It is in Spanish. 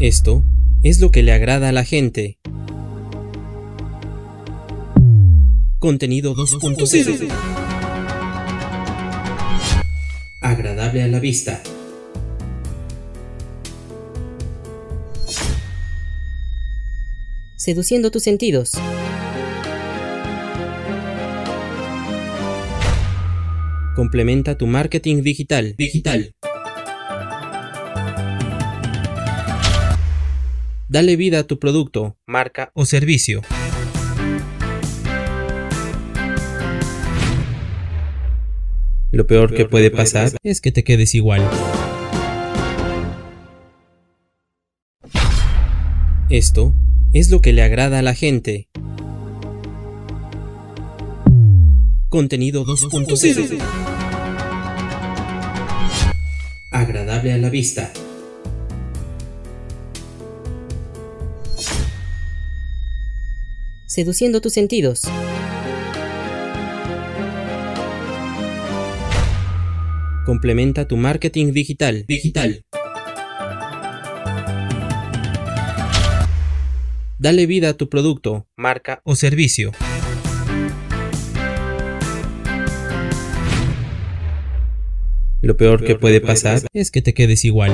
Esto es lo que le agrada a la gente. Contenido 2.0. Agradable a la vista. Seduciendo tus sentidos. Complementa tu marketing digital. Digital. Dale vida a tu producto, marca o servicio. Lo peor que puede pasar es que te quedes igual. Esto es lo que le agrada a la gente. Contenido 2.0. Agradable a la vista. Seduciendo tus sentidos. Complementa tu marketing digital. Digital. Dale vida a tu producto, marca o servicio. Lo peor que puede pasar es que te quedes igual.